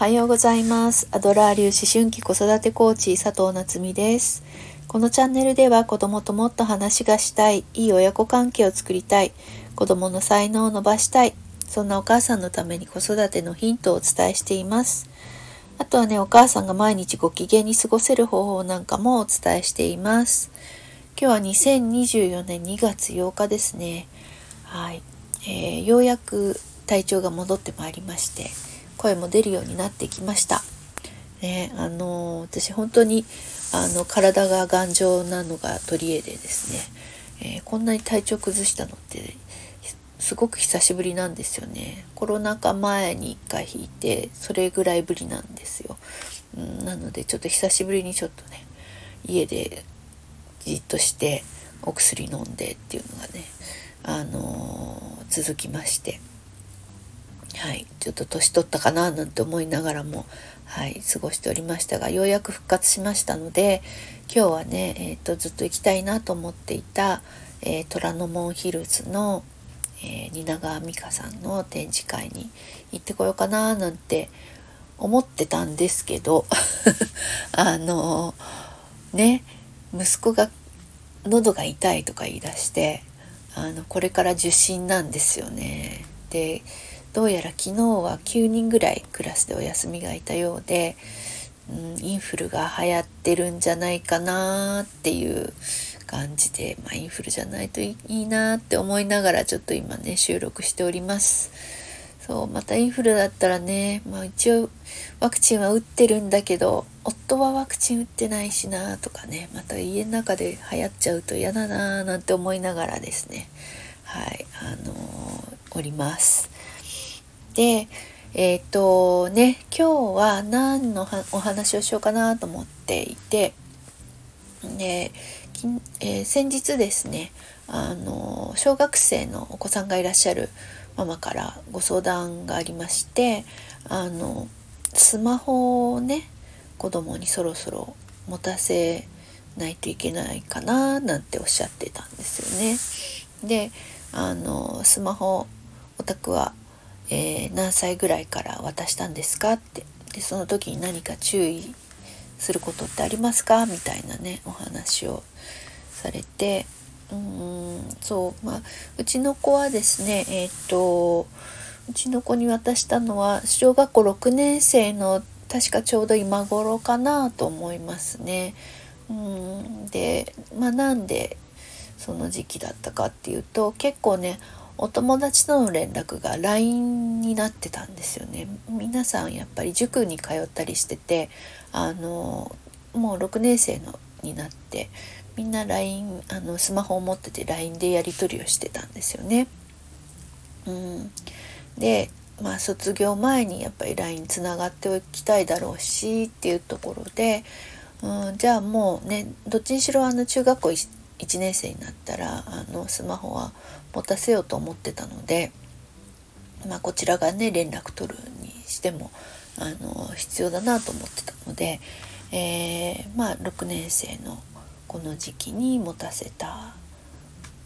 おはようございます。アドラー流思春期子育てコーチ佐藤夏実です。このチャンネルでは子供ともっと話がしたい、いい親子関係を作りたい、子供の才能を伸ばしたい、そんなお母さんのために子育てのヒントをお伝えしています。あとはね、お母さんが毎日ご機嫌に過ごせる方法なんかもお伝えしています。今日は2024年2月8日ですね。はい。えーようやく体調が戻ってまいりまして、声も出るようになってきました。ね、あの私本当にあの体が頑丈なのが取り柄でですね、えーこんなに体調崩したのってすごく久しぶりなんですよね。コロナ禍前に1回引いてそれぐらいぶりなんですよ、うん、なのでちょっと久しぶりにちょっとね家でじっとしてお薬飲んでっていうのがねあのー続きまして。はい、ちょっと年取ったかななんて思いながらも、はい、過ごしておりましたがようやく復活しましたので今日はね、えー、とずっと行きたいなと思っていた、えー虎ノ門ヒルズの、えー蜷川美香さんの展示会に行ってこようかななんて思ってたんですけど あのね息子が喉が痛いとか言い出してあのこれから受診なんですよね。でどうやら昨日は9人ぐらいクラスでお休みがいたようで、うん、インフルが流行ってるんじゃないかなっていう感じで、まあ、インフルじゃないといいなって思いながらちょっと今ね収録しております。そうまたインフルだったらね、まあ、一応ワクチンは打ってるんだけど夫はワクチン打ってないしなとかねまた家の中で流行っちゃうと嫌だななんて思いながらですねはいあのーおります。でえっ、とね今日は何のお話をしようかなと思っていてで、えー先日ですねあの小学生のお子さんがいらっしゃるママからご相談がありましてあのスマホをね子供にそろそろ持たせないといけないかななんておっしゃってたんですよね。であのスマホお宅は、えー何歳ぐらいから渡したんですかってでその時に何か注意することってありますかみたいなねお話をされてうーんそうまあうちの子はですねえっ、とうちの子に渡したのは小学校6年生の確かちょうど今頃かなと思いますね。うんでまあなんでその時期だったかっていうと結構ねお友達との連絡が LINE になってたんですよね皆さんやっぱり塾に通ったりしててあのもう6年生のになってみんな LINE あのスマホを持ってて LINE でやり取りをしてたんですよね。うん、でまあ卒業前にやっぱり LINE つながっておきたいだろうしっていうところで、うん、じゃあもうねどっちにしろあの中学校1年生になったらあのスマホは持たせようと思ってたので、まあ、こちらがね連絡取るにしてもあの必要だなと思ってたので、えーまあ6年生のこの時期に持たせた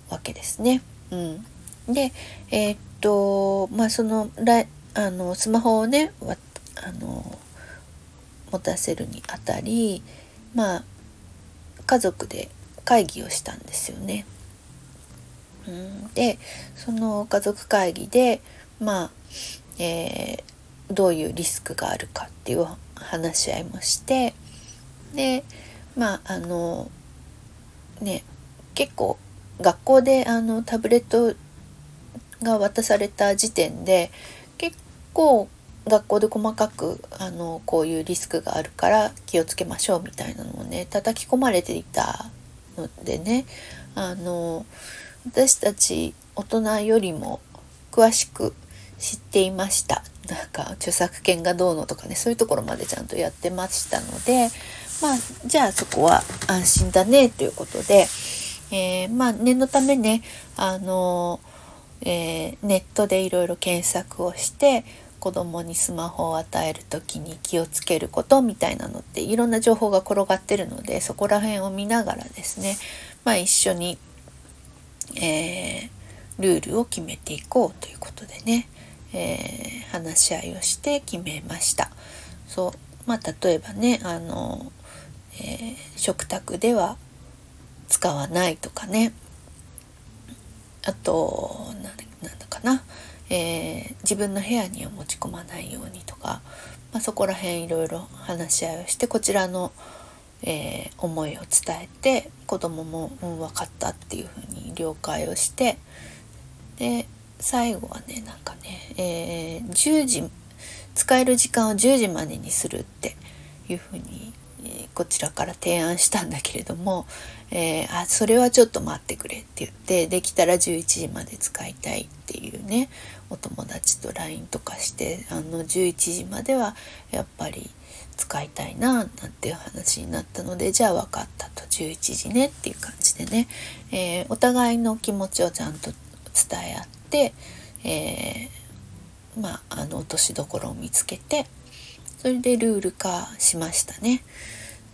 わけですね。うん、でえーっとまあそのあのスマホをねあの持たせるにあたりまあ家族で会議をしたんですよね。うん、でその家族会議でまあ、えーどういうリスクがあるかっていう話し合いもしてでまああのね結構学校であのタブレットが渡された時点で結構学校で細かくあのこういうリスクがあるから気をつけましょうみたいなのをね叩き込まれていたのでねあの私たち大人よりも詳しく知っていました。なんか著作権がどうのとかねそういうところまでちゃんとやってましたのでまあじゃあそこは安心だねということで、えーまあ念のためねあの、えーネットでいろいろ検索をして子供にスマホを与える時に気をつけることみたいなのっていろんな情報が転がってるのでそこら辺を見ながらですねまあ一緒に、えールールを決めていこうということでね、えー話し合いをして決めました。そうまあ例えばねあの、えー、食卓では使わないとかねあとなんだかな、えー、自分の部屋には持ち込まないようにとか、まあ、そこら辺いろいろ話し合いをしてこちらの、えー、思いを伝えて子供も、うん、分かったっていうふうに了解をしてで最後はねなんかね、えー、10時使える時間を10時までにするっていうふうにこちらから提案したんだけれども、えー、あそれはちょっと待ってくれって言ってできたら11時まで使いたいっていうねお友達と LINE とかしてあの11時まではやっぱり使いたいななんていう話になったのでじゃあ分かったと11時ねっていう感じでね、えー、お互いの気持ちをちゃんと伝え合って、えー、まああの落としどころを見つけてそれでルール化しましたね。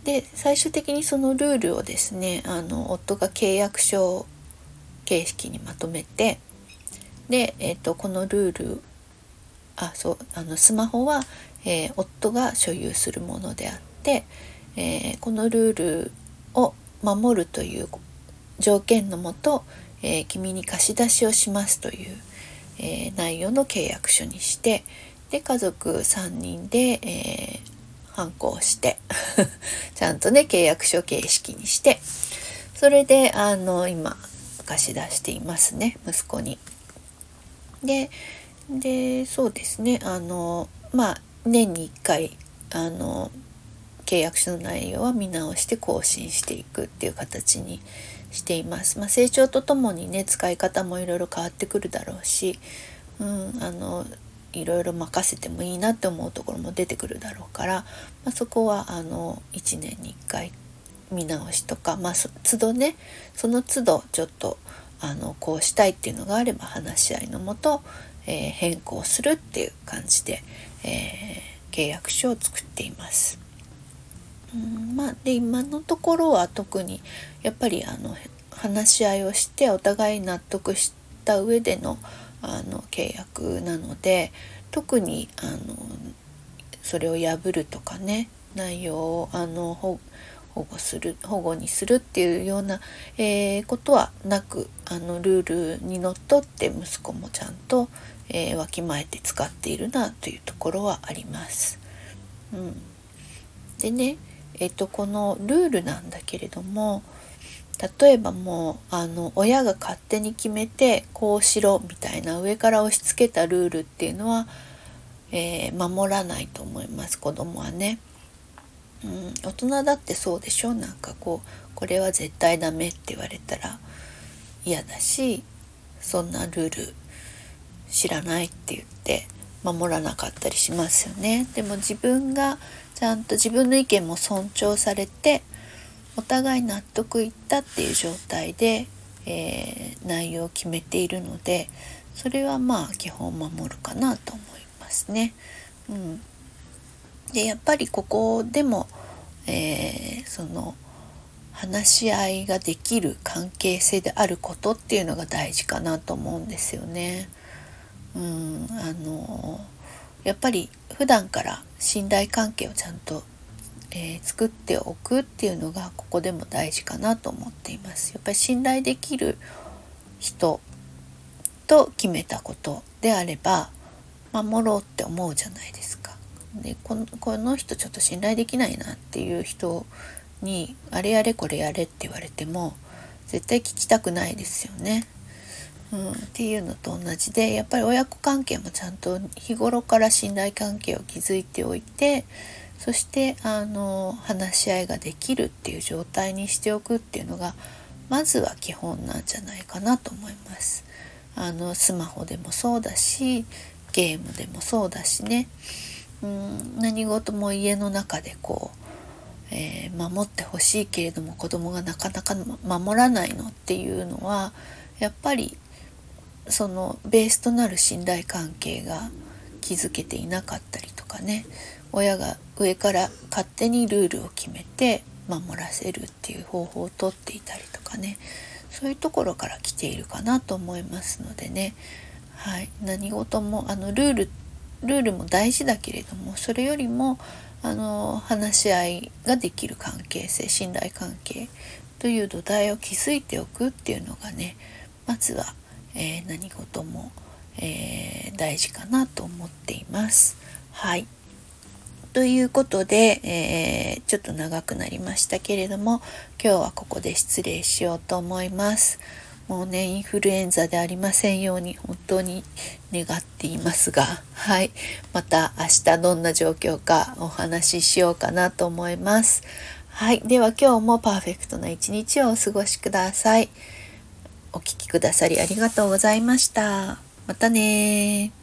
で最終的にそのルールをですねあの夫が契約書形式にまとめてで、えーと、このルールあそうあのスマホは、えー、夫が所有するものであって、えー、このルールを守るという条件のもと、えー、君に貸し出しをしますという、え内容の契約書にしてで家族3人で、え反抗して ちゃんとね契約書形式にしてそれであの今貸し出していますね息子に。ででそうですねあのまあ年に1回あの契約書の内容は見直して更新していくっていう形にしています。まあ、成長とともにね使い方もいろいろ変わってくるだろうし、うん、あのいろいろ任せてもいいなって思うところも出てくるだろうから、まあ、そこはあの1年に1回見直しとか、まあ、都度ねその都度ちょっとあのこうしたいっていうのがあれば話し合いのもと、えー、変更するっていう感じで、えー、契約書を作っています。うんまあ、で今のところは特にやっぱりあの話し合いをしてお互い納得した上でのあの契約なので特にあのそれを破るとかね内容をあの保護する保護にするっていうような、えー、ことはなくあのルールにのっとって息子もちゃんと、えー、わきまえて使っているなというところはあります。うん、でね、えっと、このルールなんだけれども例えばもうあの親が勝手に決めてこうしろみたいな上から押し付けたルールっていうのは、えー、守らないと思います子供はね。うん、大人だってそうでしょ？なんかこうこれは絶対ダメって言われたら嫌だしそんなルール知らないって言って守らなかったりしますよね。でも自分がちゃんと自分の意見も尊重されてお互い納得いったっていう状態で、えー、内容を決めているのでそれはまあ基本守るかなと思いますね。うん、でやっぱりここでも、えー、その話し合いができる関係性であることっていうのが大事かなと思うんですよね。うん、あのやっぱり普段から信頼関係をちゃんとえー、作っておくっていうのがここでも大事かなと思っています。やっぱり信頼できる人と決めたことであれば守ろうって思うじゃないですか。でこのこの人ちょっと信頼できないなっていう人にあれやれこれやれって言われても絶対聞きたくないですよね。うん、っていうのと同じでやっぱり親子関係もちゃんと日頃から信頼関係を築いておいてそしてあの話し合いができるっていう状態にしておくっていうのがまずは基本なんじゃないかなと思います。あのスマホでもそうだしゲームでもそうだしねうん何事も家の中でこう、えー、守ってほしいけれども子供がなかなか守らないのっていうのはやっぱりそのベースとなる信頼関係が築けていなかったりとかね親が上から勝手にルールを決めて守らせるっていう方法をとっていたりとかねそういうところから来ているかなと思いますのでね、はい、何事もあのルールルールも大事だけれどもそれよりもあの話し合いができる関係性信頼関係という土台を築いておくっていうのがねまずは、えー、何事も、えー、大事かなと思っています。はいということで、えー、ちょっと長くなりましたけれども今日はここで失礼しようと思います。もうね、インフルエンザでありませんように本当に願っていますが、はい。また明日どんな状況かお話ししようかなと思います。はい。では今日もパーフェクトな一日をお過ごしください。お聴きくださりありがとうございました。またね